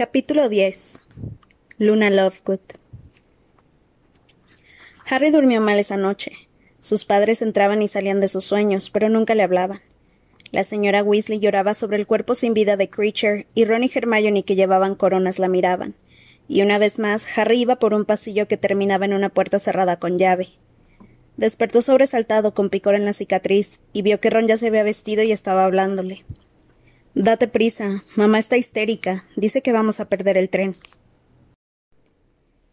Capítulo 10 Luna Lovegood Harry durmió mal esa noche. Sus padres entraban y salían de sus sueños, pero nunca le hablaban. La señora Weasley lloraba sobre el cuerpo sin vida de Creature, y Ron y Hermione, que llevaban coronas, la miraban. Y una vez más, Harry iba por un pasillo que terminaba en una puerta cerrada con llave. Despertó sobresaltado con picor en la cicatriz, y vio que Ron ya se había vestido y estaba hablándole. Date prisa. Mamá está histérica. Dice que vamos a perder el tren.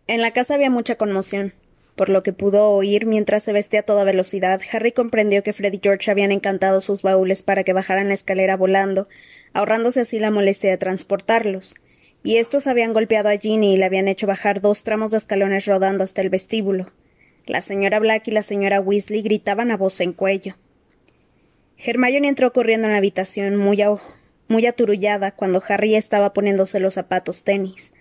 En la casa había mucha conmoción. Por lo que pudo oír mientras se vestía a toda velocidad, Harry comprendió que Fred y George habían encantado sus baúles para que bajaran la escalera volando, ahorrándose así la molestia de transportarlos. Y estos habían golpeado a Ginny y le habían hecho bajar dos tramos de escalones rodando hasta el vestíbulo. La señora Black y la señora Weasley gritaban a voz en cuello. Hermione entró corriendo en la habitación, muy, muy aturullada, cuando Harry estaba poniéndose los zapatos tenis.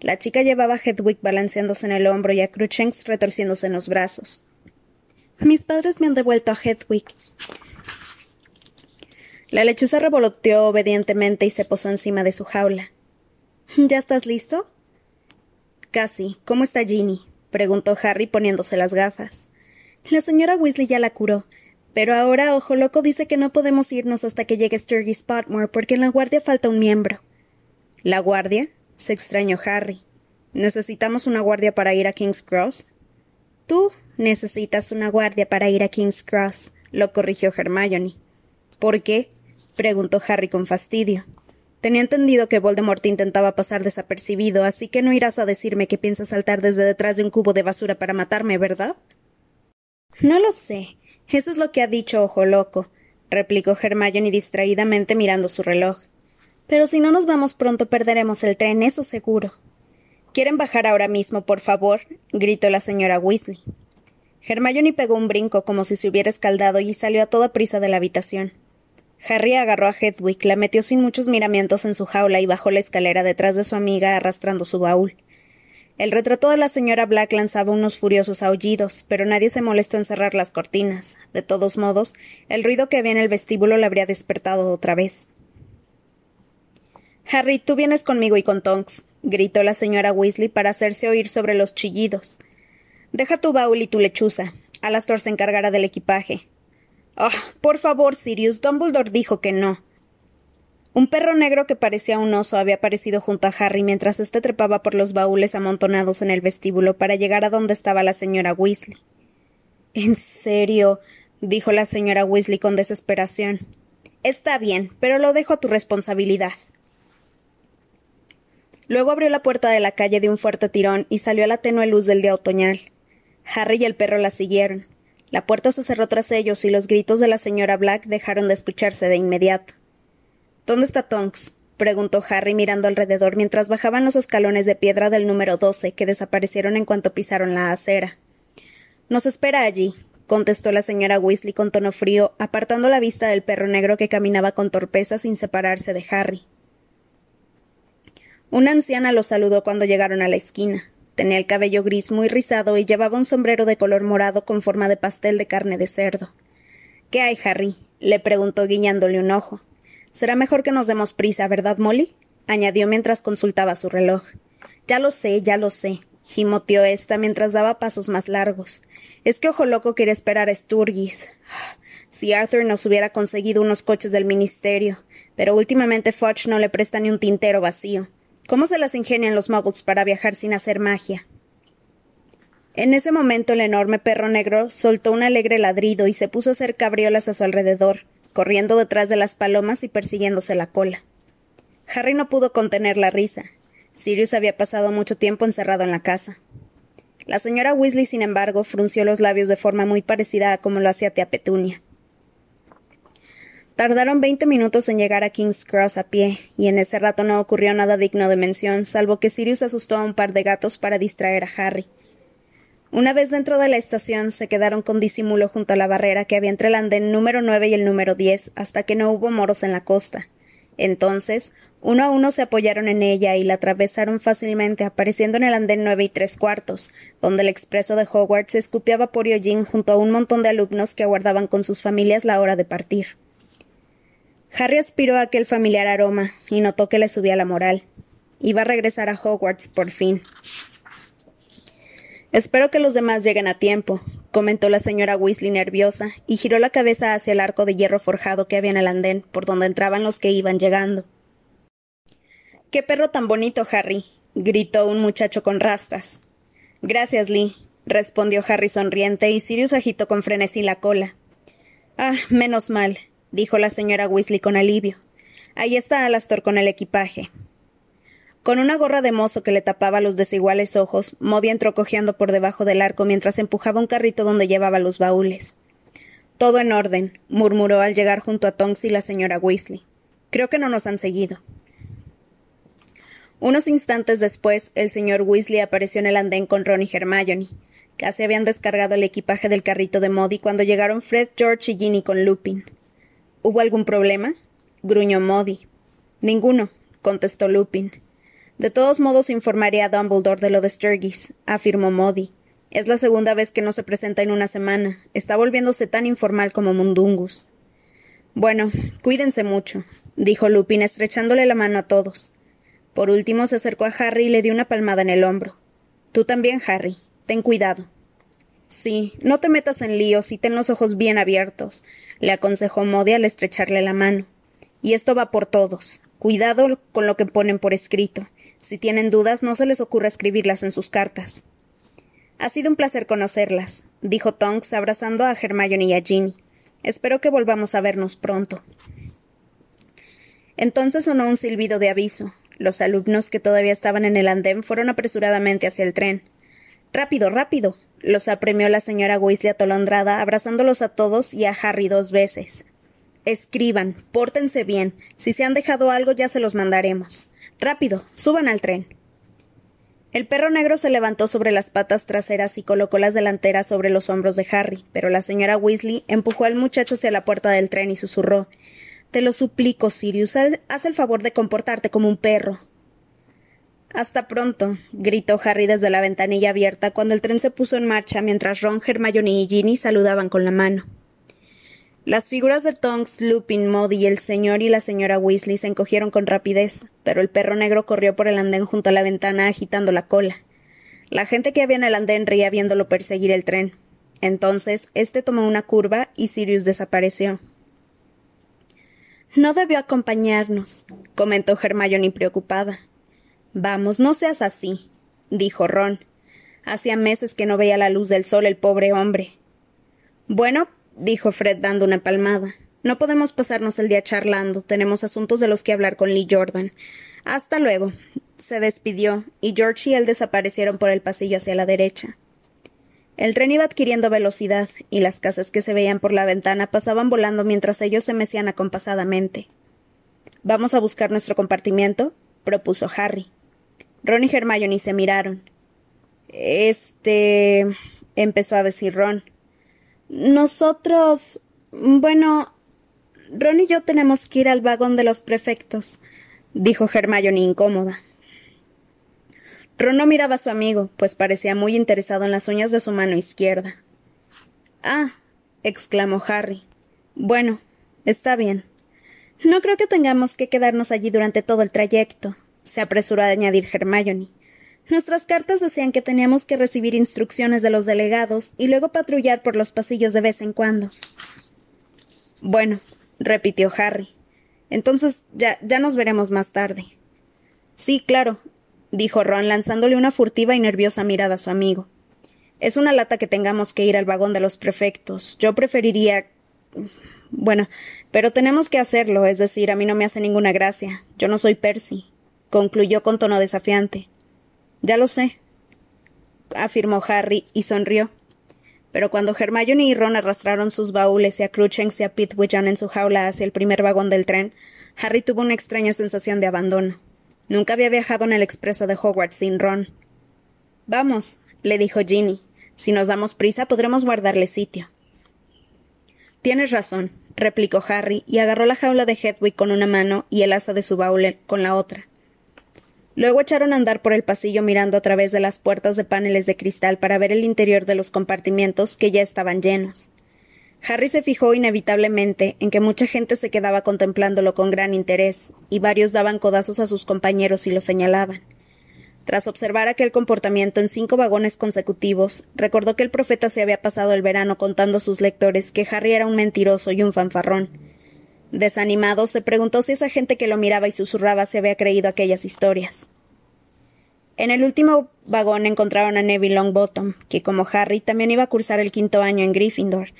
La chica llevaba a Hedwig balanceándose en el hombro y a Cruchens retorciéndose en los brazos. Mis padres me han devuelto a Hedwig. La lechuza revoloteó obedientemente y se posó encima de su jaula. ¿Ya estás listo? Casi. ¿Cómo está Ginny? preguntó Harry poniéndose las gafas. La señora Weasley ya la curó, pero ahora Ojo Loco dice que no podemos irnos hasta que llegue Sturgis Spotmore porque en la guardia falta un miembro. ¿La guardia? se extrañó Harry. ¿Necesitamos una guardia para ir a King's Cross? Tú necesitas una guardia para ir a King's Cross, lo corrigió Hermione. ¿Por qué? preguntó Harry con fastidio. Tenía entendido que Voldemort intentaba pasar desapercibido, así que no irás a decirme que piensas saltar desde detrás de un cubo de basura para matarme, ¿verdad? No lo sé. Eso es lo que ha dicho Ojo Loco, replicó Hermione distraídamente mirando su reloj. Pero si no nos vamos pronto perderemos el tren, eso seguro. ¿Quieren bajar ahora mismo, por favor? gritó la señora Weasley. Hermione pegó un brinco como si se hubiera escaldado y salió a toda prisa de la habitación. Harry agarró a Hedwig, la metió sin muchos miramientos en su jaula y bajó la escalera detrás de su amiga arrastrando su baúl. El retrato de la señora Black lanzaba unos furiosos aullidos, pero nadie se molestó en cerrar las cortinas. De todos modos, el ruido que había en el vestíbulo le habría despertado otra vez. Harry, tú vienes conmigo y con Tonks, gritó la señora Weasley para hacerse oír sobre los chillidos. Deja tu baúl y tu lechuza. Alastor se encargará del equipaje. Ah, por favor, Sirius. Dumbledore dijo que no. Un perro negro que parecía un oso había aparecido junto a Harry mientras éste trepaba por los baúles amontonados en el vestíbulo para llegar a donde estaba la señora Weasley. ¿En serio? dijo la señora Weasley con desesperación. Está bien, pero lo dejo a tu responsabilidad. Luego abrió la puerta de la calle de un fuerte tirón y salió a la tenue luz del día otoñal. Harry y el perro la siguieron. La puerta se cerró tras ellos y los gritos de la señora Black dejaron de escucharse de inmediato. ¿Dónde está Tonks? preguntó Harry mirando alrededor mientras bajaban los escalones de piedra del número doce, que desaparecieron en cuanto pisaron la acera. Nos espera allí, contestó la señora Weasley con tono frío, apartando la vista del perro negro que caminaba con torpeza sin separarse de Harry. Una anciana los saludó cuando llegaron a la esquina. Tenía el cabello gris muy rizado y llevaba un sombrero de color morado con forma de pastel de carne de cerdo. ¿Qué hay, Harry? le preguntó guiñándole un ojo. Será mejor que nos demos prisa, ¿verdad, Molly? añadió mientras consultaba su reloj. Ya lo sé, ya lo sé, gimoteó ésta mientras daba pasos más largos. Es que Ojo Loco quiere esperar a Sturgis. Si Arthur nos hubiera conseguido unos coches del ministerio. Pero últimamente Fudge no le presta ni un tintero vacío. ¿Cómo se las ingenian los muggles para viajar sin hacer magia? En ese momento el enorme perro negro soltó un alegre ladrido y se puso a hacer cabriolas a su alrededor, corriendo detrás de las palomas y persiguiéndose la cola. Harry no pudo contener la risa. Sirius había pasado mucho tiempo encerrado en la casa. La señora Weasley, sin embargo, frunció los labios de forma muy parecida a como lo hacía tía Petunia. Tardaron veinte minutos en llegar a King's Cross a pie, y en ese rato no ocurrió nada digno de mención, salvo que Sirius asustó a un par de gatos para distraer a Harry. Una vez dentro de la estación, se quedaron con disimulo junto a la barrera que había entre el andén número nueve y el número diez, hasta que no hubo moros en la costa. Entonces, uno a uno se apoyaron en ella y la atravesaron fácilmente, apareciendo en el andén nueve y tres cuartos, donde el expreso de Hogwarts escupía vapor y hollín junto a un montón de alumnos que aguardaban con sus familias la hora de partir. Harry aspiró aquel familiar aroma y notó que le subía la moral. Iba a regresar a Hogwarts por fin. Espero que los demás lleguen a tiempo, comentó la señora Weasley nerviosa, y giró la cabeza hacia el arco de hierro forjado que había en el andén, por donde entraban los que iban llegando. Qué perro tan bonito, Harry, gritó un muchacho con rastas. Gracias, Lee, respondió Harry sonriente, y Sirius agitó con frenesí la cola. Ah, menos mal, dijo la señora Weasley con alivio. Ahí está Alastor con el equipaje. Con una gorra de mozo que le tapaba los desiguales ojos, Modi entró cojeando por debajo del arco mientras empujaba un carrito donde llevaba los baúles. Todo en orden, murmuró al llegar junto a Tonks y la señora Weasley. Creo que no nos han seguido. Unos instantes después, el señor Weasley apareció en el andén con Ron y Hermione. Casi habían descargado el equipaje del carrito de Modi cuando llegaron Fred, George y Ginny con Lupin. ¿Hubo algún problema? gruñó Modi. Ninguno, contestó Lupin. De todos modos informaré a Dumbledore de lo de Sturgis, afirmó Modi. Es la segunda vez que no se presenta en una semana. Está volviéndose tan informal como Mundungus. Bueno, cuídense mucho, dijo Lupin estrechándole la mano a todos. Por último se acercó a Harry y le dio una palmada en el hombro. Tú también, Harry. Ten cuidado. Sí, no te metas en líos y ten los ojos bien abiertos, le aconsejó Modi al estrecharle la mano. Y esto va por todos. Cuidado con lo que ponen por escrito. Si tienen dudas, no se les ocurra escribirlas en sus cartas. Ha sido un placer conocerlas, dijo Tonks abrazando a Hermione y a Ginny. Espero que volvamos a vernos pronto. Entonces sonó un silbido de aviso. Los alumnos que todavía estaban en el andén fueron apresuradamente hacia el tren. Rápido, rápido. los apremió la señora Weasley atolondrada, abrazándolos a todos y a Harry dos veces. Escriban, pórtense bien. Si se han dejado algo ya se los mandaremos. Rápido, suban al tren. El perro negro se levantó sobre las patas traseras y colocó las delanteras sobre los hombros de Harry, pero la señora Weasley empujó al muchacho hacia la puerta del tren y susurró Te lo suplico, Sirius, haz el favor de comportarte como un perro. Hasta pronto, gritó Harry desde la ventanilla abierta cuando el tren se puso en marcha mientras Ron, Hermione y Ginny saludaban con la mano. Las figuras de Tonks, Lupin, Modi y el señor y la señora Weasley se encogieron con rapidez, pero el perro negro corrió por el andén junto a la ventana agitando la cola. La gente que había en el andén reía viéndolo perseguir el tren. Entonces, este tomó una curva y Sirius desapareció. No debió acompañarnos, comentó Hermione preocupada. Vamos, no seas así, dijo Ron. Hacía meses que no veía la luz del sol el pobre hombre. Bueno, dijo Fred dando una palmada. No podemos pasarnos el día charlando. Tenemos asuntos de los que hablar con Lee Jordan. Hasta luego. Se despidió, y George y él desaparecieron por el pasillo hacia la derecha. El tren iba adquiriendo velocidad, y las casas que se veían por la ventana pasaban volando mientras ellos se mecían acompasadamente. ¿Vamos a buscar nuestro compartimiento? propuso Harry. Ron y Hermione se miraron. Este. empezó a decir Ron. Nosotros. Bueno. Ron y yo tenemos que ir al vagón de los prefectos, dijo Hermione incómoda. Ron no miraba a su amigo, pues parecía muy interesado en las uñas de su mano izquierda. Ah, exclamó Harry. Bueno, está bien. No creo que tengamos que quedarnos allí durante todo el trayecto, se apresuró a añadir Hermione. Nuestras cartas decían que teníamos que recibir instrucciones de los delegados y luego patrullar por los pasillos de vez en cuando. Bueno, repitió Harry. Entonces ya, ya nos veremos más tarde. Sí, claro, dijo Ron lanzándole una furtiva y nerviosa mirada a su amigo. Es una lata que tengamos que ir al vagón de los prefectos. Yo preferiría. Bueno, pero tenemos que hacerlo, es decir, a mí no me hace ninguna gracia. Yo no soy Percy, concluyó con tono desafiante. Ya lo sé, afirmó Harry y sonrió. Pero cuando Hermione y Ron arrastraron sus baúles y a Cruchens y a Pitwichan en su jaula hacia el primer vagón del tren, Harry tuvo una extraña sensación de abandono. Nunca había viajado en el expreso de Hogwarts sin Ron. Vamos, le dijo Ginny. Si nos damos prisa podremos guardarle sitio. Tienes razón, replicó Harry, y agarró la jaula de Hedwig con una mano y el asa de su baúl con la otra. Luego echaron a andar por el pasillo mirando a través de las puertas de paneles de cristal para ver el interior de los compartimientos que ya estaban llenos. Harry se fijó inevitablemente en que mucha gente se quedaba contemplándolo con gran interés, y varios daban codazos a sus compañeros y lo señalaban. Tras observar aquel comportamiento en cinco vagones consecutivos, recordó que el profeta se había pasado el verano contando a sus lectores que Harry era un mentiroso y un fanfarrón. Desanimado, se preguntó si esa gente que lo miraba y susurraba se había creído aquellas historias. En el último vagón encontraron a Neville Longbottom, que como Harry también iba a cursar el quinto año en Gryffindor,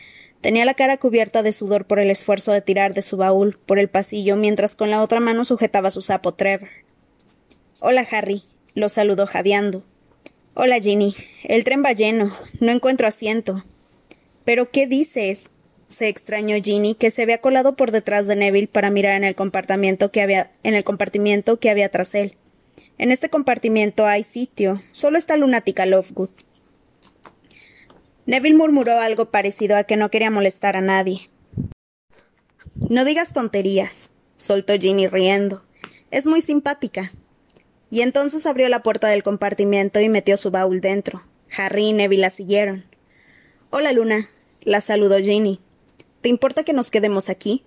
Tenía la cara cubierta de sudor por el esfuerzo de tirar de su baúl por el pasillo mientras con la otra mano sujetaba su sapo Trevor. Hola, Harry, lo saludó jadeando. Hola, Ginny. El tren va lleno. No encuentro asiento. ¿Pero qué dices? Se extrañó Ginny, que se había colado por detrás de Neville para mirar en el compartimiento que había, en el compartimiento que había tras él. En este compartimiento hay sitio. Solo está lunática Lovegood. Neville murmuró algo parecido a que no quería molestar a nadie. No digas tonterías, soltó Ginny riendo. Es muy simpática. Y entonces abrió la puerta del compartimiento y metió su baúl dentro. Harry y Neville la siguieron. Hola, Luna, la saludó Ginny. ¿Te importa que nos quedemos aquí?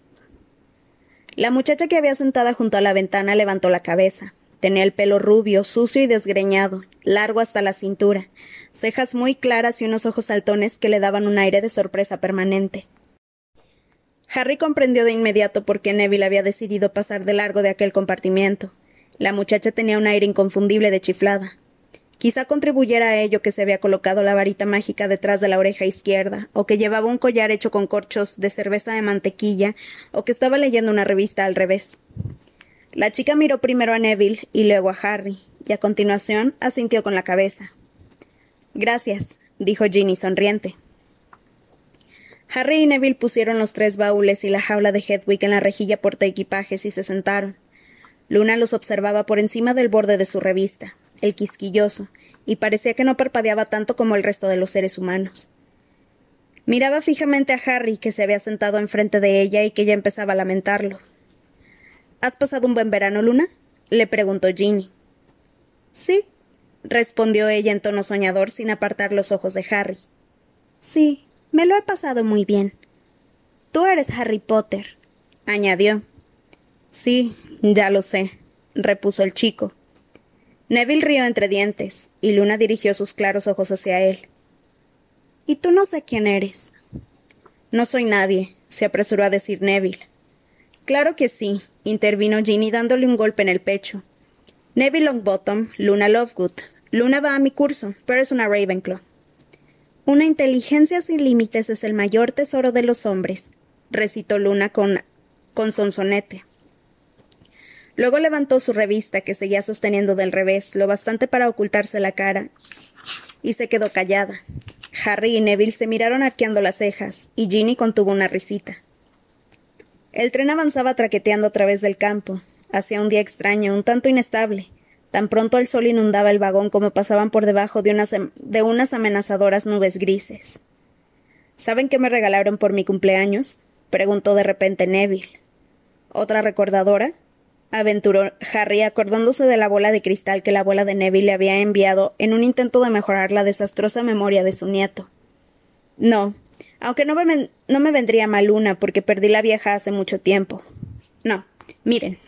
La muchacha que había sentada junto a la ventana levantó la cabeza. Tenía el pelo rubio, sucio y desgreñado, largo hasta la cintura, cejas muy claras y unos ojos saltones que le daban un aire de sorpresa permanente. Harry comprendió de inmediato por qué Neville había decidido pasar de largo de aquel compartimiento. La muchacha tenía un aire inconfundible de chiflada. Quizá contribuyera a ello que se había colocado la varita mágica detrás de la oreja izquierda, o que llevaba un collar hecho con corchos de cerveza de mantequilla, o que estaba leyendo una revista al revés. La chica miró primero a Neville y luego a Harry, y a continuación asintió con la cabeza. Gracias, dijo Ginny sonriente. Harry y Neville pusieron los tres baúles y la jaula de Hedwig en la rejilla porta equipajes y se sentaron. Luna los observaba por encima del borde de su revista, el quisquilloso, y parecía que no parpadeaba tanto como el resto de los seres humanos. Miraba fijamente a Harry, que se había sentado enfrente de ella y que ya empezaba a lamentarlo. ¿Has pasado un buen verano, Luna? le preguntó Ginny. Sí, respondió ella en tono soñador sin apartar los ojos de Harry. Sí, me lo he pasado muy bien. Tú eres Harry Potter, añadió. Sí, ya lo sé, repuso el chico. Neville rió entre dientes, y Luna dirigió sus claros ojos hacia él. ¿Y tú no sé quién eres? No soy nadie, se apresuró a decir Neville. Claro que sí, intervino Ginny dándole un golpe en el pecho. Neville Longbottom, Luna Lovegood. Luna va a mi curso, pero es una Ravenclaw. Una inteligencia sin límites es el mayor tesoro de los hombres, recitó Luna con, con sonsonete. Luego levantó su revista, que seguía sosteniendo del revés, lo bastante para ocultarse la cara, y se quedó callada. Harry y Neville se miraron arqueando las cejas, y Ginny contuvo una risita. El tren avanzaba traqueteando a través del campo. Hacía un día extraño, un tanto inestable. Tan pronto el sol inundaba el vagón como pasaban por debajo de unas, de unas amenazadoras nubes grises. ¿Saben qué me regalaron por mi cumpleaños? preguntó de repente Neville. ¿Otra recordadora? Aventuró Harry, acordándose de la bola de cristal que la abuela de Neville le había enviado en un intento de mejorar la desastrosa memoria de su nieto. No, aunque no me, vendría mal una, porque perdí la vieja hace mucho tiempo. No, miren.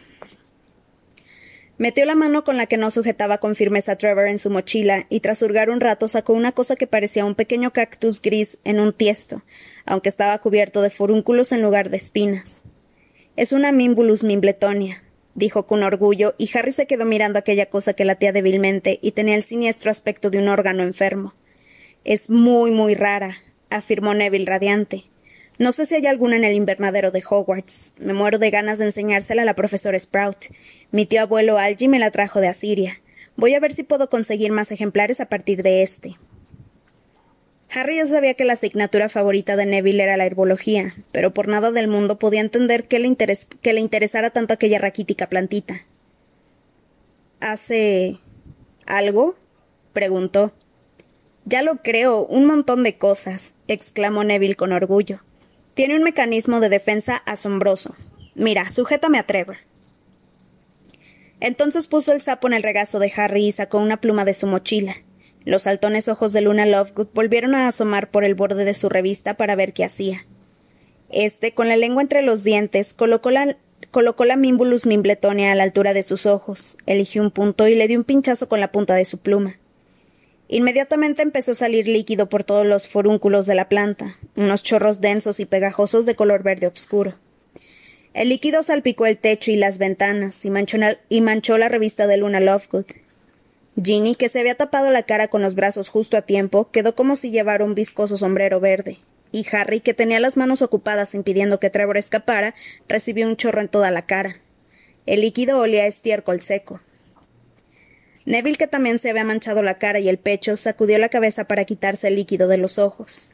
Metió la mano con la que no sujetaba con firmeza Trevor en su mochila y tras hurgar un rato sacó una cosa que parecía un pequeño cactus gris en un tiesto, aunque estaba cubierto de furúnculos en lugar de espinas. Es una Mimbulus mimbletonia, dijo con orgullo, y Harry se quedó mirando aquella cosa que latía débilmente y tenía el siniestro aspecto de un órgano enfermo. Es muy, muy rara, afirmó Neville radiante. No sé si hay alguna en el invernadero de Hogwarts. Me muero de ganas de enseñársela a la profesora Sprout. Mi tío abuelo Algie me la trajo de Asiria. Voy a ver si puedo conseguir más ejemplares a partir de este. Harry ya sabía que la asignatura favorita de Neville era la herbología, pero por nada del mundo podía entender que le, interesara tanto aquella raquítica plantita. ¿Hace. algo? preguntó. Ya lo creo, un montón de cosas, exclamó Neville con orgullo. Tiene un mecanismo de defensa asombroso. Mira, sujétame a Trevor. Entonces puso el sapo en el regazo de Harry y sacó una pluma de su mochila. Los saltones ojos de Luna Lovegood volvieron a asomar por el borde de su revista para ver qué hacía. Este, con la lengua entre los dientes, colocó la, colocó Mimbulus mimbletonia a la altura de sus ojos, eligió un punto y le dio un pinchazo con la punta de su pluma. Inmediatamente empezó a salir líquido por todos los forúnculos de la planta, unos chorros densos y pegajosos de color verde oscuro. El líquido salpicó el techo y las ventanas y manchó, y manchó la revista de Luna Lovegood. Ginny, que se había tapado la cara con los brazos justo a tiempo, quedó como si llevara un viscoso sombrero verde, y Harry, que tenía las manos ocupadas impidiendo que Trevor escapara, recibió un chorro en toda la cara. El líquido olía a estiércol seco. Neville, que también se había manchado la cara y el pecho, sacudió la cabeza para quitarse el líquido de los ojos.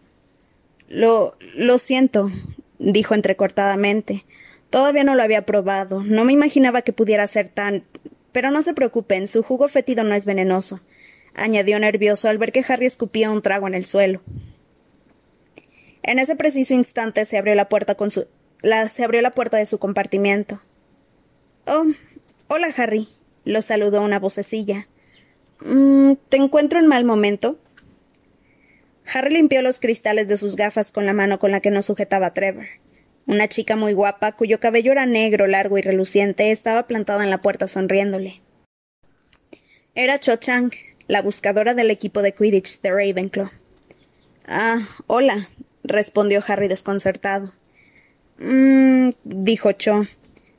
Lo. lo siento, dijo entrecortadamente. Todavía no lo había probado. No me imaginaba que pudiera ser tan. Pero no se preocupen, su jugo fétido no es venenoso, añadió nervioso al ver que Harry escupía un trago en el suelo. En ese preciso instante se abrió la puerta con su. Se abrió la puerta de su compartimiento. Oh. Hola, Harry, lo saludó una vocecilla. Mm, ¿Te encuentro en mal momento? Harry limpió los cristales de sus gafas con la mano con la que no sujetaba Trevor. Una chica muy guapa, cuyo cabello era negro, largo y reluciente, estaba plantada en la puerta sonriéndole. Era Cho Chang, la buscadora del equipo de Quidditch de Ravenclaw. Ah, hola, respondió Harry desconcertado. Mmm, dijo Cho.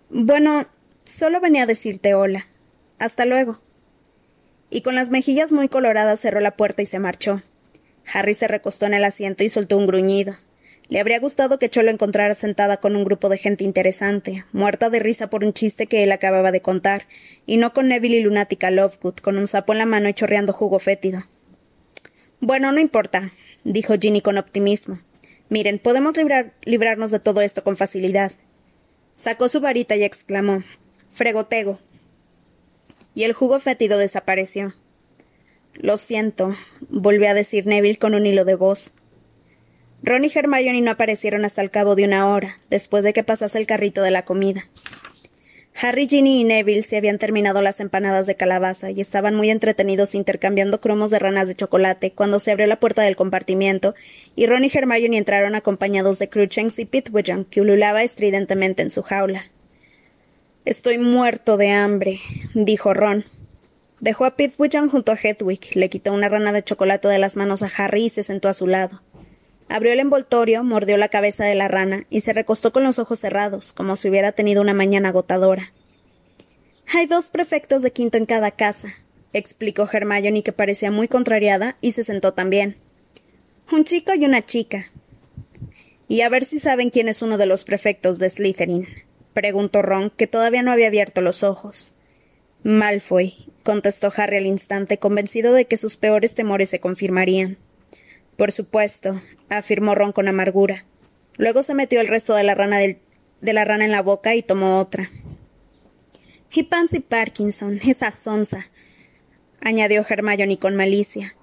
Bueno, solo venía a decirte hola. Hasta luego. Y con las mejillas muy coloradas cerró la puerta y se marchó. Harry se recostó en el asiento y soltó un gruñido. Le habría gustado que Cho lo encontrara sentada con un grupo de gente interesante, muerta de risa por un chiste que él acababa de contar, y no con Neville y lunática Lovegood, con un sapo en la mano y chorreando jugo fétido. Bueno, no importa, dijo Ginny con optimismo. Miren, podemos librarnos de todo esto con facilidad. Sacó su varita y exclamó Fregotego y el jugo fétido desapareció. Lo siento, volvió a decir Neville con un hilo de voz. Ron y Hermione no aparecieron hasta el cabo de una hora, después de que pasase el carrito de la comida. Harry, Ginny y Neville se habían terminado las empanadas de calabaza y estaban muy entretenidos intercambiando cromos de ranas de chocolate cuando se abrió la puerta del compartimiento y Ron y Hermione entraron acompañados de Cruchens y Pitwidgeon, que ululaba estridentemente en su jaula. Estoy muerto de hambre, dijo Ron. Dejó a Pitwichan junto a Hedwig, le quitó una rana de chocolate de las manos a Harry y se sentó a su lado. Abrió el envoltorio, mordió la cabeza de la rana y se recostó con los ojos cerrados, como si hubiera tenido una mañana agotadora. Hay dos prefectos de quinto en cada casa, explicó Hermione, que parecía muy contrariada, y se sentó también. Un chico y una chica. Y a ver si saben quién es uno de los prefectos de Slytherin, preguntó Ron, que todavía no había abierto los ojos. Malfoy, contestó Harry al instante, convencido de que sus peores temores se confirmarían. Por supuesto, afirmó Ron con amargura. Luego se metió el resto de la rana, de la rana en la boca y tomó otra. Y Pansy Parkinson, esa sonza, añadió Hermione con malicia.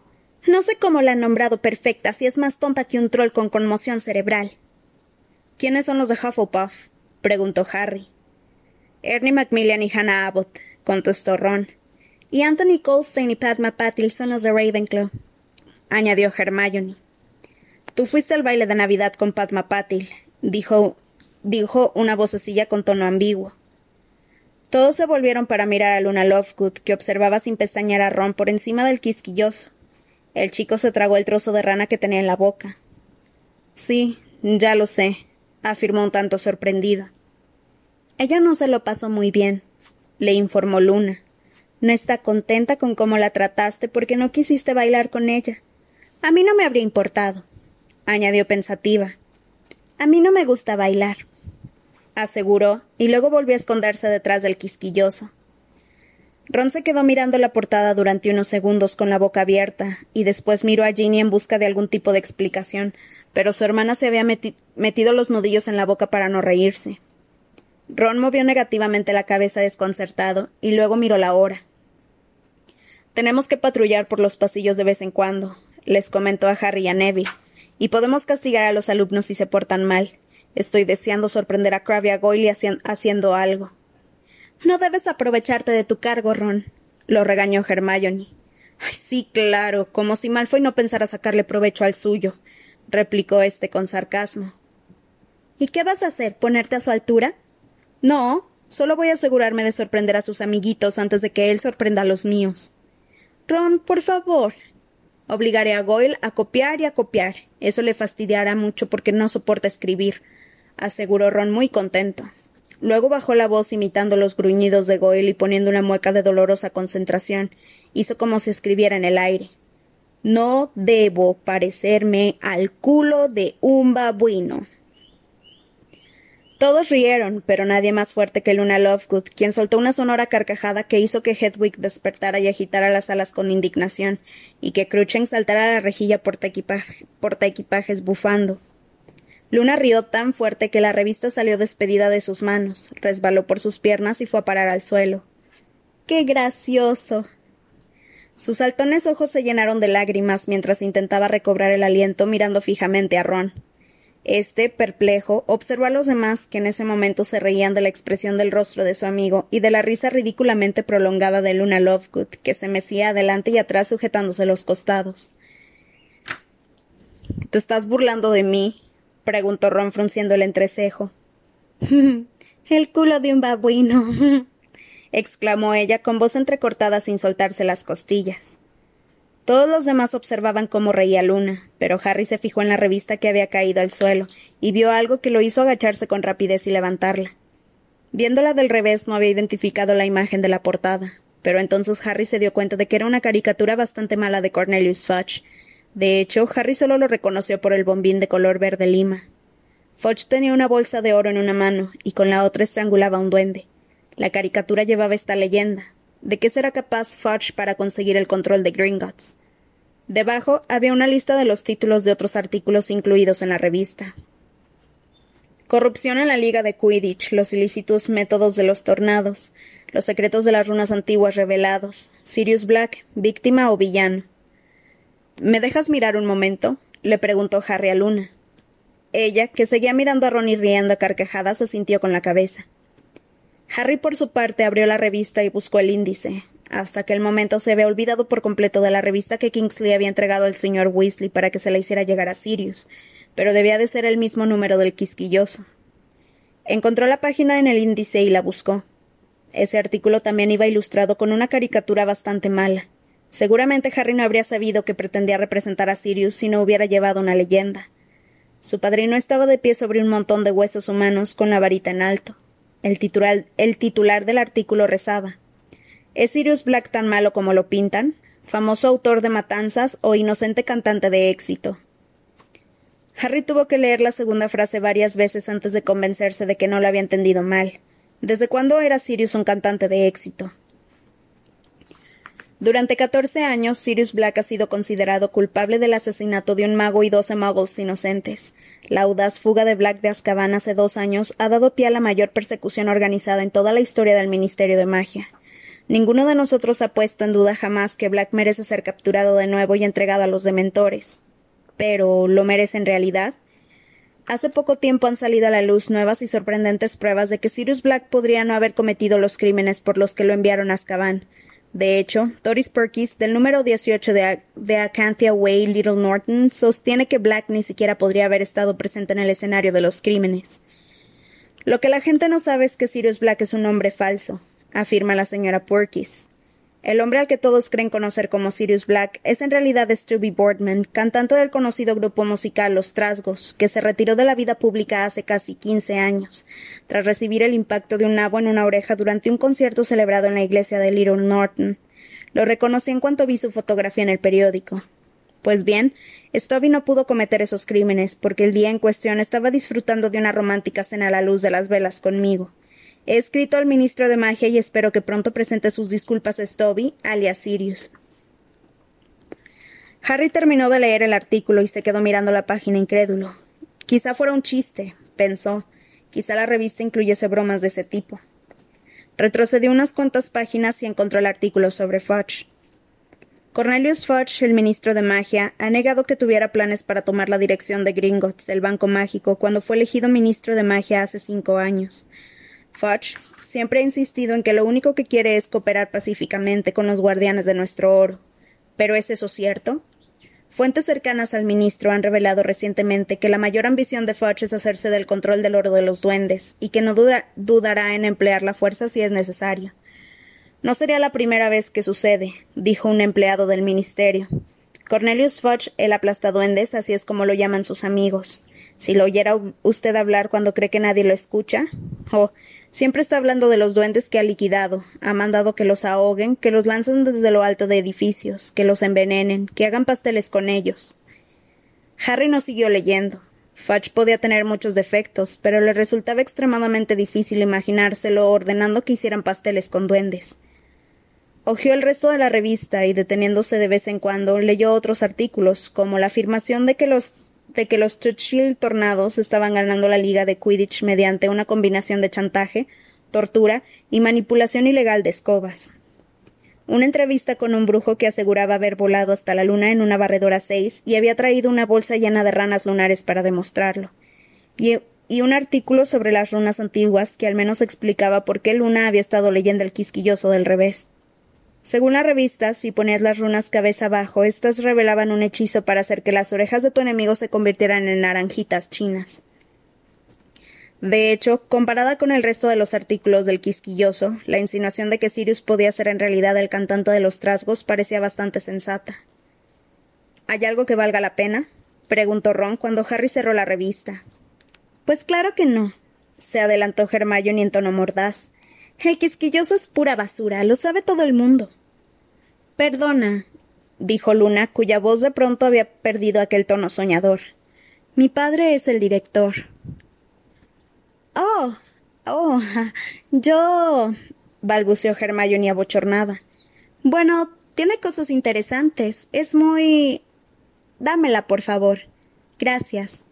No sé cómo la han nombrado perfecta si es más tonta que un troll con conmoción cerebral. ¿Quiénes son los de Hufflepuff? preguntó Harry. Ernie Macmillan y Hannah Abbott, contestó Ron. Y Anthony Goldstein y Padma Patil son los de Ravenclaw, añadió Hermione. Tú fuiste al baile de Navidad con Padma Patil, dijo, dijo una vocecilla con tono ambiguo. Todos se volvieron para mirar a Luna Lovegood, que observaba sin pestañear a Ron por encima del quisquilloso. El chico se tragó el trozo de rana que tenía en la boca. Sí, ya lo sé, afirmó un tanto sorprendido. Ella no se lo pasó muy bien, le informó Luna. No está contenta con cómo la trataste porque no quisiste bailar con ella. A mí no me habría importado, añadió pensativa. A mí no me gusta bailar, aseguró, y luego volvió a esconderse detrás del quisquilloso. Ron se quedó mirando la portada durante unos segundos con la boca abierta, y después miró a Ginny en busca de algún tipo de explicación, pero su hermana se había metido los nudillos en la boca para no reírse. Ron movió negativamente la cabeza desconcertado y luego miró la hora. Tenemos que patrullar por los pasillos de vez en cuando, les comentó a Harry y a Neville, y podemos castigar a los alumnos si se portan mal. Estoy deseando sorprender a Crabbe y a Goyle haciendo algo. No debes aprovecharte de tu cargo, Ron, lo regañó Hermione. Ay, sí, claro, como si Malfoy no pensara sacarle provecho al suyo replicó éste con sarcasmo. ¿Y qué vas a hacer? ¿Ponerte a su altura? No, solo voy a asegurarme de sorprender a sus amiguitos antes de que él sorprenda a los míos. Ron, por favor. Obligaré a Goyle a copiar y a copiar. Eso le fastidiará mucho porque no soporta escribir, aseguró Ron muy contento. Luego bajó la voz imitando los gruñidos de Goyle y poniendo una mueca de dolorosa concentración. Hizo como si escribiera en el aire. No debo parecerme al culo de un babuino. Todos rieron, pero nadie más fuerte que Luna Lovegood, quien soltó una sonora carcajada que hizo que Hedwig despertara y agitara las alas con indignación, y que Cruchen saltara a la rejilla portaequipajes bufando. Luna rió tan fuerte que la revista salió despedida de sus manos, resbaló por sus piernas y fue a parar al suelo. ¡Qué gracioso! Sus saltones ojos se llenaron de lágrimas mientras intentaba recobrar el aliento mirando fijamente a Ron. Este, perplejo, observó a los demás que en ese momento se reían de la expresión del rostro de su amigo y de la risa ridículamente prolongada de Luna Lovegood, que se mecía adelante y atrás sujetándose los costados. ¿Te estás burlando de mí? preguntó Ron frunciendo el entrecejo. el culo de un babuino. exclamó ella con voz entrecortada sin soltarse las costillas. Todos los demás observaban cómo reía Luna, pero Harry se fijó en la revista que había caído al suelo y vio algo que lo hizo agacharse con rapidez y levantarla. Viéndola del revés no había identificado la imagen de la portada, pero entonces Harry se dio cuenta de que era una caricatura bastante mala de Cornelius Fudge. De hecho, Harry solo lo reconoció por el bombín de color verde lima. Fudge tenía una bolsa de oro en una mano y con la otra estrangulaba un duende. La caricatura llevaba esta leyenda de qué será capaz Fudge para conseguir el control de Gringotts. Debajo había una lista de los títulos de otros artículos incluidos en la revista. Corrupción en la Liga de Quidditch, los ilícitos métodos de los tornados, los secretos de las runas antiguas revelados, Sirius Black, víctima o villano. ¿Me dejas mirar un momento? le preguntó Harry a Luna. Ella, que seguía mirando a Ron riendo a carcajadas, se sintió con la cabeza. Harry, por su parte, abrió la revista y buscó el índice. Hasta aquel momento se había olvidado por completo de la revista que Kingsley había entregado al señor Weasley para que se la hiciera llegar a Sirius, pero debía de ser el mismo número del quisquilloso. Encontró la página en el índice y la buscó. Ese artículo también iba ilustrado con una caricatura bastante mala. Seguramente Harry no habría sabido que pretendía representar a Sirius si no hubiera llevado una leyenda. Su padrino estaba de pie sobre un montón de huesos humanos con la varita en alto. El titular, el titular del artículo rezaba ¿Es Sirius Black tan malo como lo pintan? ¿Famoso autor de matanzas o inocente cantante de éxito? Harry tuvo que leer la segunda frase varias veces antes de convencerse de que no lo había entendido mal. ¿Desde cuándo era Sirius un cantante de éxito? Durante catorce años, Sirius Black ha sido considerado culpable del asesinato de un mago y doce muggles inocentes. La audaz fuga de Black de Azkaban hace dos años ha dado pie a la mayor persecución organizada en toda la historia del Ministerio de Magia. Ninguno de nosotros ha puesto en duda jamás que Black merece ser capturado de nuevo y entregado a los dementores. Pero ¿lo merece en realidad? Hace poco tiempo han salido a la luz nuevas y sorprendentes pruebas de que Sirius Black podría no haber cometido los crímenes por los que lo enviaron a Azkaban, de hecho, Doris Perkins, del número 18 de, de Acanthia Way, Little Norton, sostiene que Black ni siquiera podría haber estado presente en el escenario de los crímenes. Lo que la gente no sabe es que Sirius Black es un hombre falso, afirma la señora Perkins. El hombre al que todos creen conocer como Sirius Black es en realidad Stubby Boardman, cantante del conocido grupo musical Los Trasgos, que se retiró de la vida pública hace casi quince años, tras recibir el impacto de un nabo en una oreja durante un concierto celebrado en la iglesia de Little Norton. Lo reconocí en cuanto vi su fotografía en el periódico. Pues bien, Stubby no pudo cometer esos crímenes, porque el día en cuestión estaba disfrutando de una romántica cena a la luz de las velas conmigo. He escrito al ministro de magia y espero que pronto presente sus disculpas a Stubby, alias Sirius. Harry terminó de leer el artículo y se quedó mirando la página incrédulo. Quizá fuera un chiste, pensó. Quizá la revista incluyese bromas de ese tipo. Retrocedió unas cuantas páginas y encontró el artículo sobre Fudge. Cornelius Fudge, el ministro de magia, ha negado que tuviera planes para tomar la dirección de Gringotts, el banco mágico, cuando fue elegido ministro de magia hace cinco años. Fudge siempre ha insistido en que lo único que quiere es cooperar pacíficamente con los guardianes de nuestro oro. ¿Pero es eso cierto? Fuentes cercanas al ministro han revelado recientemente que la mayor ambición de Fudge es hacerse del control del oro de los duendes y que no dudará en emplear la fuerza si es necesario. No sería la primera vez que sucede, dijo un empleado del ministerio. Cornelius Fudge, el aplastaduendes, así es como lo llaman sus amigos. Si lo oyera usted hablar cuando cree que nadie lo escucha. Oh, Siempre está hablando de los duendes que ha liquidado, ha mandado que los ahoguen, que los lancen desde lo alto de edificios, que los envenenen, que hagan pasteles con ellos. Harry no siguió leyendo. Fudge podía tener muchos defectos, pero le resultaba extremadamente difícil imaginárselo ordenando que hicieran pasteles con duendes. Ojeó el resto de la revista y, deteniéndose de vez en cuando, leyó otros artículos, como la afirmación de que los de que los Churchill Tornados estaban ganando la liga de Quidditch mediante una combinación de chantaje, tortura y manipulación ilegal de escobas. Una entrevista con un brujo que aseguraba haber volado hasta la luna en una barredora 6 y había traído una bolsa llena de ranas lunares para demostrarlo. Y, y un artículo sobre las runas antiguas que al menos explicaba por qué Luna había estado leyendo el quisquilloso del revés. Según la revista, si ponías las runas cabeza abajo, éstas revelaban un hechizo para hacer que las orejas de tu enemigo se convirtieran en naranjitas chinas. De hecho, comparada con el resto de los artículos del quisquilloso, la insinuación de que Sirius podía ser en realidad el cantante de los trasgos parecía bastante sensata. ¿Hay algo que valga la pena? preguntó Ron cuando Harry cerró la revista. Pues claro que no, se adelantó Hermione en tono mordaz. El quisquilloso es pura basura, lo sabe todo el mundo. Perdona, dijo Luna, cuya voz de pronto había perdido aquel tono soñador. Mi padre es el director. Oh. Oh. yo. balbuceó Hermione abochornada. Bueno, tiene cosas interesantes. Es muy. Dámela, por favor. Gracias.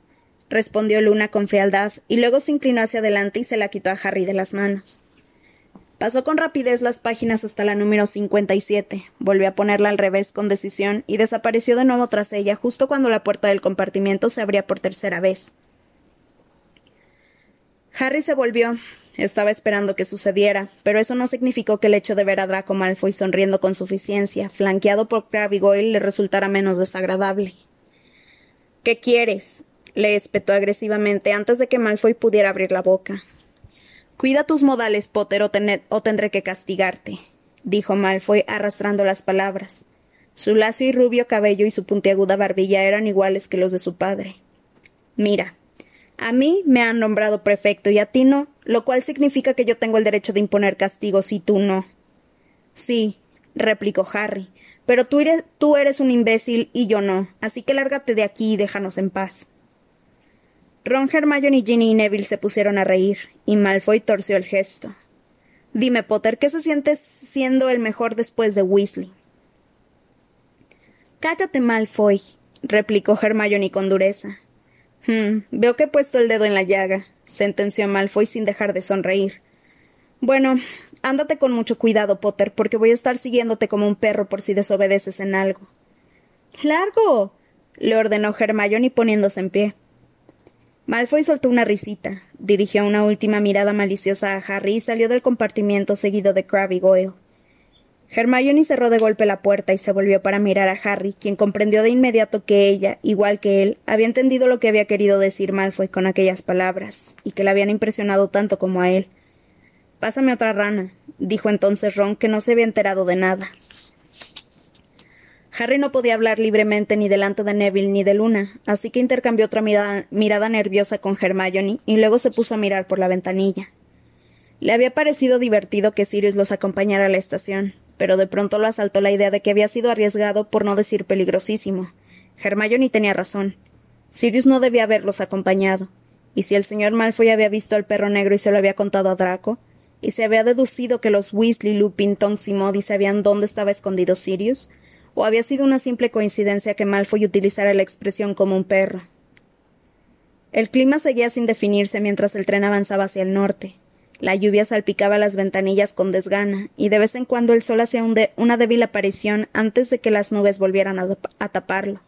respondió Luna con frialdad, y luego se inclinó hacia adelante y se la quitó a Harry de las manos. Pasó con rapidez las páginas hasta la número 57, volvió a ponerla al revés con decisión y desapareció de nuevo tras ella justo cuando la puerta del compartimiento se abría por tercera vez. Harry se volvió. Estaba esperando que sucediera, pero eso no significó que el hecho de ver a Draco Malfoy sonriendo con suficiencia, flanqueado por Crabbe Goyle, le resultara menos desagradable. ¿Qué quieres? le espetó agresivamente antes de que Malfoy pudiera abrir la boca. Cuida tus modales, Potter, o, tendré que castigarte, dijo Malfoy arrastrando las palabras. Su lacio y rubio cabello y su puntiaguda barbilla eran iguales que los de su padre. Mira, a mí me han nombrado prefecto y a ti no, lo cual significa que yo tengo el derecho de imponer castigos y tú no. Sí, replicó Harry, pero tú eres, tú eres un imbécil y yo no, así que lárgate de aquí y déjanos en paz. Ron, Hermione, Ginny Neville se pusieron a reír, y Malfoy torció el gesto. Dime, Potter, ¿qué se siente siendo el mejor después de Weasley? Cállate, Malfoy, replicó Hermione con dureza. Hmm, veo que he puesto el dedo en la llaga, sentenció Malfoy sin dejar de sonreír. Bueno, ándate con mucho cuidado, Potter, porque voy a estar siguiéndote como un perro por si desobedeces en algo. ¡Largo! le ordenó Hermione poniéndose en pie. Malfoy soltó una risita, dirigió una última mirada maliciosa a Harry y salió del compartimiento seguido de Crabbe y Goyle. Hermione cerró de golpe la puerta y se volvió para mirar a Harry, quien comprendió de inmediato que ella, igual que él, había entendido lo que había querido decir Malfoy con aquellas palabras, y que le habían impresionado tanto como a él. Pásame otra rana, dijo entonces Ron, que no se había enterado de nada. Harry no podía hablar libremente ni delante de Neville ni de Luna, así que intercambió otra mirada, nerviosa con Hermione y luego se puso a mirar por la ventanilla. Le había parecido divertido que Sirius los acompañara a la estación, pero de pronto lo asaltó la idea de que había sido arriesgado por no decir peligrosísimo. Hermione tenía razón. Sirius no debía haberlos acompañado. Y si el señor Malfoy había visto al perro negro y se lo había contado a Draco, y se había deducido que los Weasley, Lupin, Tonks y Modi sabían dónde estaba escondido Sirius, o había sido una simple coincidencia que Malfoy utilizara la expresión como un perro. El clima seguía sin definirse mientras el tren avanzaba hacia el norte. La lluvia salpicaba las ventanillas con desgana, y de vez en cuando el sol hacía una débil aparición antes de que las nubes volvieran a, a taparlo.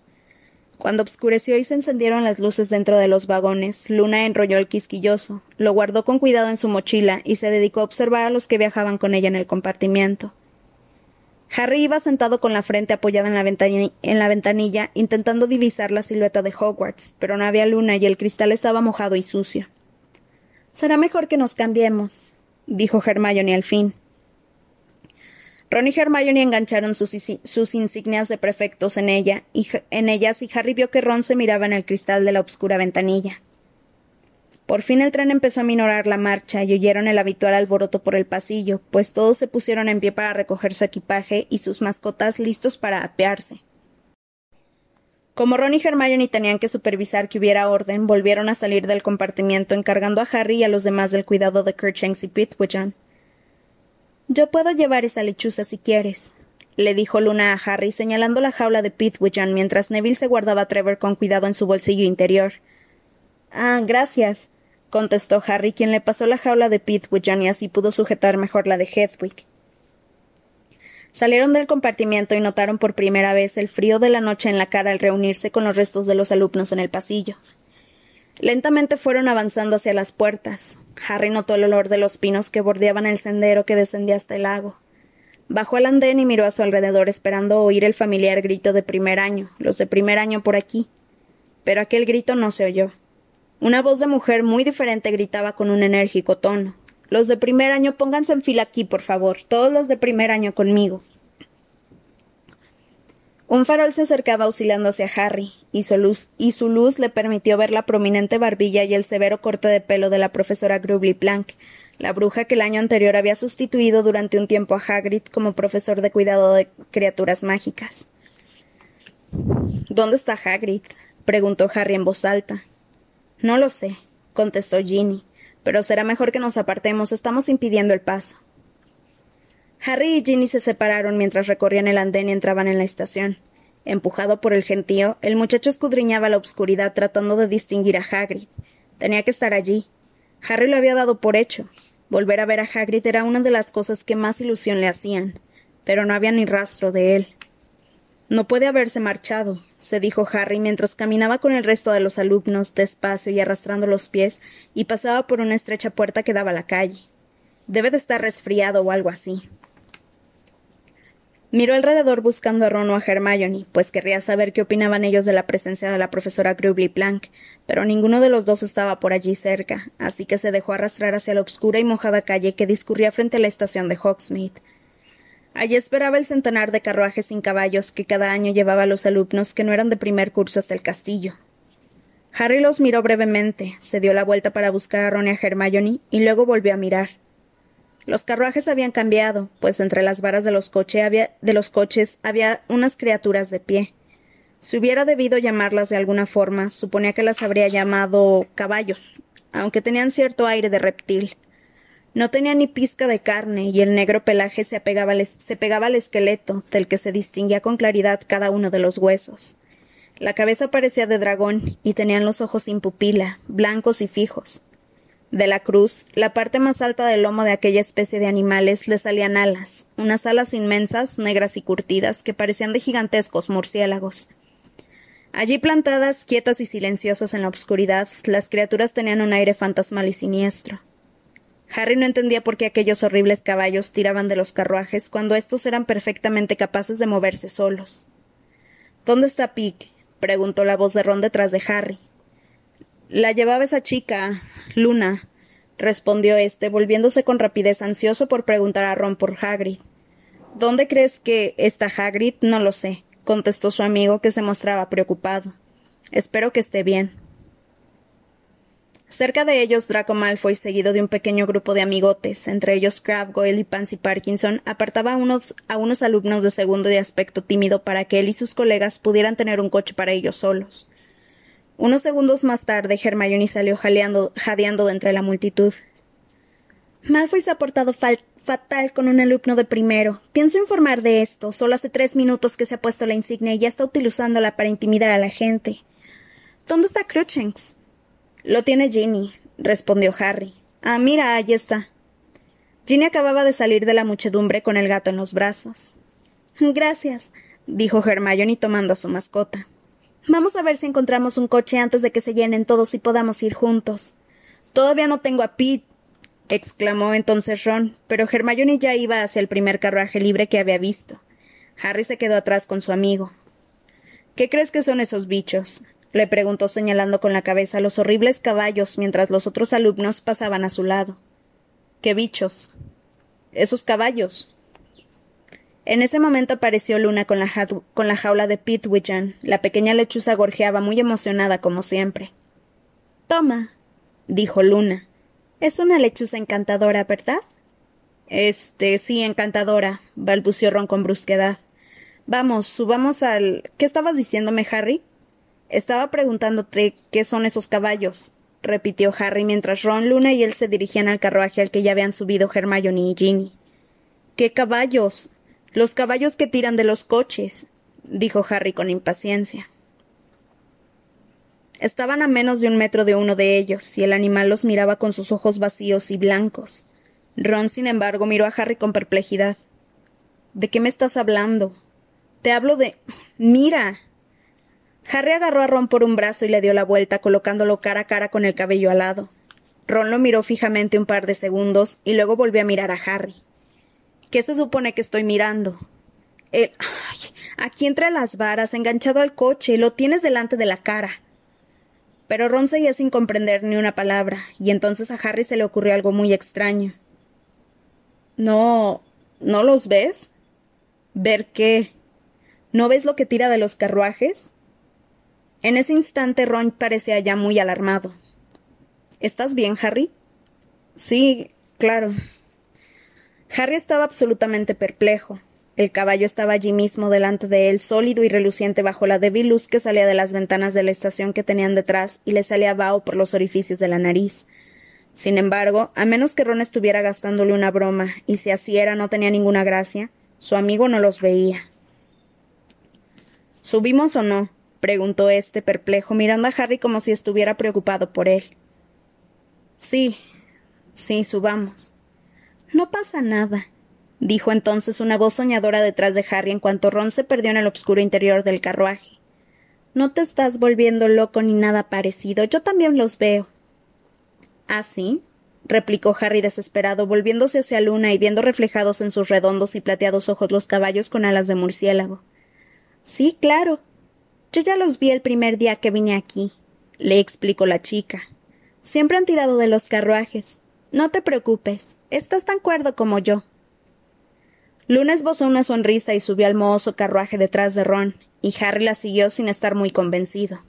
Cuando obscureció y se encendieron las luces dentro de los vagones, Luna enrolló el quisquilloso, lo guardó con cuidado en su mochila y se dedicó a observar a los que viajaban con ella en el compartimiento. Harry iba sentado con la frente apoyada en la, en la, ventanilla, intentando divisar la silueta de Hogwarts, pero no había luna y el cristal estaba mojado y sucio. Será mejor que nos cambiemos, dijo Hermione al fin. Ron y Hermione engancharon sus, insignias de prefectos en, ella, y, en ellas y Harry vio que Ron se miraba en el cristal de la obscura ventanilla. Por fin el tren empezó a minorar la marcha y oyeron el habitual alboroto por el pasillo, pues todos se pusieron en pie para recoger su equipaje y sus mascotas listos para apearse. Como Ron y Hermione tenían que supervisar que hubiera orden, volvieron a salir del compartimiento encargando a Harry y a los demás del cuidado de Kerchanks y Pitwichan. Yo puedo llevar esa lechuza si quieres, le dijo Luna a Harry señalando la jaula de Pitwichan mientras Neville se guardaba a Trevor con cuidado en su bolsillo interior. Ah, gracias, contestó Harry, quien le pasó la jaula de Pitwichan y así pudo sujetar mejor la de Hedwig. Salieron del compartimiento y notaron por primera vez el frío de la noche en la cara al reunirse con los restos de los alumnos en el pasillo. Lentamente fueron avanzando hacia las puertas. Harry notó el olor de los pinos que bordeaban el sendero que descendía hasta el lago. Bajó al andén y miró a su alrededor esperando oír el familiar grito de primer año, los de primer año por aquí. Pero aquel grito no se oyó. Una voz de mujer muy diferente gritaba con un enérgico tono. Los de primer año pónganse en fila aquí, por favor. Todos los de primer año conmigo. Un farol se acercaba oscilando hacia Harry, y su, luz, le permitió ver la prominente barbilla y el severo corte de pelo de la profesora Grubly Plank, la bruja que el año anterior había sustituido durante un tiempo a Hagrid como profesor de cuidado de criaturas mágicas. ¿Dónde está Hagrid? preguntó Harry en voz alta. No lo sé, contestó Ginny, pero será mejor que nos apartemos, estamos impidiendo el paso. Harry y Ginny se separaron mientras recorrían el andén y entraban en la estación. Empujado por el gentío, el muchacho escudriñaba la oscuridad tratando de distinguir a Hagrid. Tenía que estar allí. Harry lo había dado por hecho. Volver a ver a Hagrid era una de las cosas que más ilusión le hacían, pero no había ni rastro de él. No puede haberse marchado, se dijo Harry mientras caminaba con el resto de los alumnos despacio y arrastrando los pies y pasaba por una estrecha puerta que daba a la calle. Debe de estar resfriado o algo así. Miró alrededor buscando a Ron o a Hermione, pues querría saber qué opinaban ellos de la presencia de la profesora Grubly Plank, pero ninguno de los dos estaba por allí cerca, así que se dejó arrastrar hacia la obscura y mojada calle que discurría frente a la estación de Hogsmeade. Allí esperaba el centenar de carruajes sin caballos que cada año llevaba a los alumnos que no eran de primer curso hasta el castillo. Harry los miró brevemente, se dio la vuelta para buscar a Ron y a Hermione y luego volvió a mirar. Los carruajes habían cambiado, pues entre las varas de los, había, de los coches había unas criaturas de pie. Si hubiera debido llamarlas de alguna forma, suponía que las habría llamado caballos, aunque tenían cierto aire de reptil. No tenía ni pizca de carne y el negro pelaje se, se pegaba al esqueleto, del que se distinguía con claridad cada uno de los huesos. La cabeza parecía de dragón y tenían los ojos sin pupila, blancos y fijos. De la cruz, la parte más alta del lomo de aquella especie de animales, le salían alas, unas alas inmensas, negras y curtidas, que parecían de gigantescos murciélagos. Allí plantadas, quietas y silenciosas en la oscuridad, las criaturas tenían un aire fantasmal y siniestro. Harry no entendía por qué aquellos horribles caballos tiraban de los carruajes cuando estos eran perfectamente capaces de moverse solos. ¿Dónde está Pick? preguntó la voz de Ron detrás de Harry. La llevaba esa chica, Luna, respondió éste, volviéndose con rapidez ansioso por preguntar a Ron por Hagrid. ¿Dónde crees que está Hagrid? No lo sé, contestó su amigo, que se mostraba preocupado. Espero que esté bien. Cerca de ellos, Draco Malfoy, seguido de un pequeño grupo de amigotes, entre ellos Crabbe, Goyle y Pansy Parkinson, apartaba a unos, alumnos de segundo de aspecto tímido para que él y sus colegas pudieran tener un coche para ellos solos. Unos segundos más tarde, Hermione salió jadeando de entre la multitud. Malfoy se ha portado fatal con un alumno de primero. Pienso informar de esto. Solo hace tres minutos que se ha puesto la insignia y ya está utilizándola para intimidar a la gente. ¿Dónde está Cruchens? Lo tiene Ginny, respondió Harry. Ah, mira, ahí está. Ginny acababa de salir de la muchedumbre con el gato en los brazos. Gracias, dijo Hermione tomando a su mascota. Vamos a ver si encontramos un coche antes de que se llenen todos y podamos ir juntos. Todavía no tengo a Pete, exclamó entonces Ron, pero Hermione ya iba hacia el primer carruaje libre que había visto. Harry se quedó atrás con su amigo. ¿Qué crees que son esos bichos? Le preguntó señalando con la cabeza los horribles caballos mientras los otros alumnos pasaban a su lado. ¿Qué bichos? Esos caballos. En ese momento apareció Luna con la, jaula de Pitwichan. La pequeña lechuza gorjeaba muy emocionada como siempre. Toma, dijo Luna. Es una lechuza encantadora, ¿verdad? Este, sí, encantadora, balbució Ron con brusquedad. Vamos, subamos al. ¿Qué estabas diciéndome, Harry? Estaba preguntándote qué son esos caballos, repitió Harry mientras Ron, Luna y él se dirigían al carruaje al que ya habían subido Hermione y Ginny. ¿Qué caballos? Los caballos que tiran de los coches, dijo Harry con impaciencia. Estaban a menos de un metro de uno de ellos, y el animal los miraba con sus ojos vacíos y blancos. Ron, sin embargo, miró a Harry con perplejidad. ¿De qué me estás hablando? Te hablo de. Mira. Harry agarró a Ron por un brazo y le dio la vuelta, colocándolo cara a cara con el cabello alado. Ron lo miró fijamente un par de segundos y luego volvió a mirar a Harry. ¿Qué se supone que estoy mirando? El... aquí entre las varas, enganchado al coche, lo tienes delante de la cara. Pero Ron seguía sin comprender ni una palabra, y entonces a Harry se le ocurrió algo muy extraño. No. ¿No los ves? ¿Ver qué? ¿No ves lo que tira de los carruajes? En ese instante Ron parecía ya muy alarmado. ¿Estás bien, Harry? Sí, claro. Harry estaba absolutamente perplejo. El caballo estaba allí mismo delante de él, sólido y reluciente bajo la débil luz que salía de las ventanas de la estación que tenían detrás y le salía vaho por los orificios de la nariz. Sin embargo, a menos que Ron estuviera gastándole una broma, y si así era no tenía ninguna gracia, su amigo no los veía. ¿Subimos o no? Preguntó este perplejo, mirando a Harry como si estuviera preocupado por él. Sí, sí, subamos. No pasa nada, dijo entonces una voz soñadora detrás de Harry en cuanto Ron se perdió en el oscuro interior del carruaje. No te estás volviendo loco ni nada parecido. Yo también los veo. ¿Ah, sí? replicó Harry desesperado, volviéndose hacia Luna y viendo reflejados en sus redondos y plateados ojos los caballos con alas de murciélago. Sí, claro, yo ya los vi el primer día que vine aquí, le explicó la chica. Siempre han tirado de los carruajes. No te preocupes, estás tan cuerdo como yo. Luna esbozó una sonrisa y subió al mohoso carruaje detrás de Ron, y Harry la siguió sin estar muy convencido.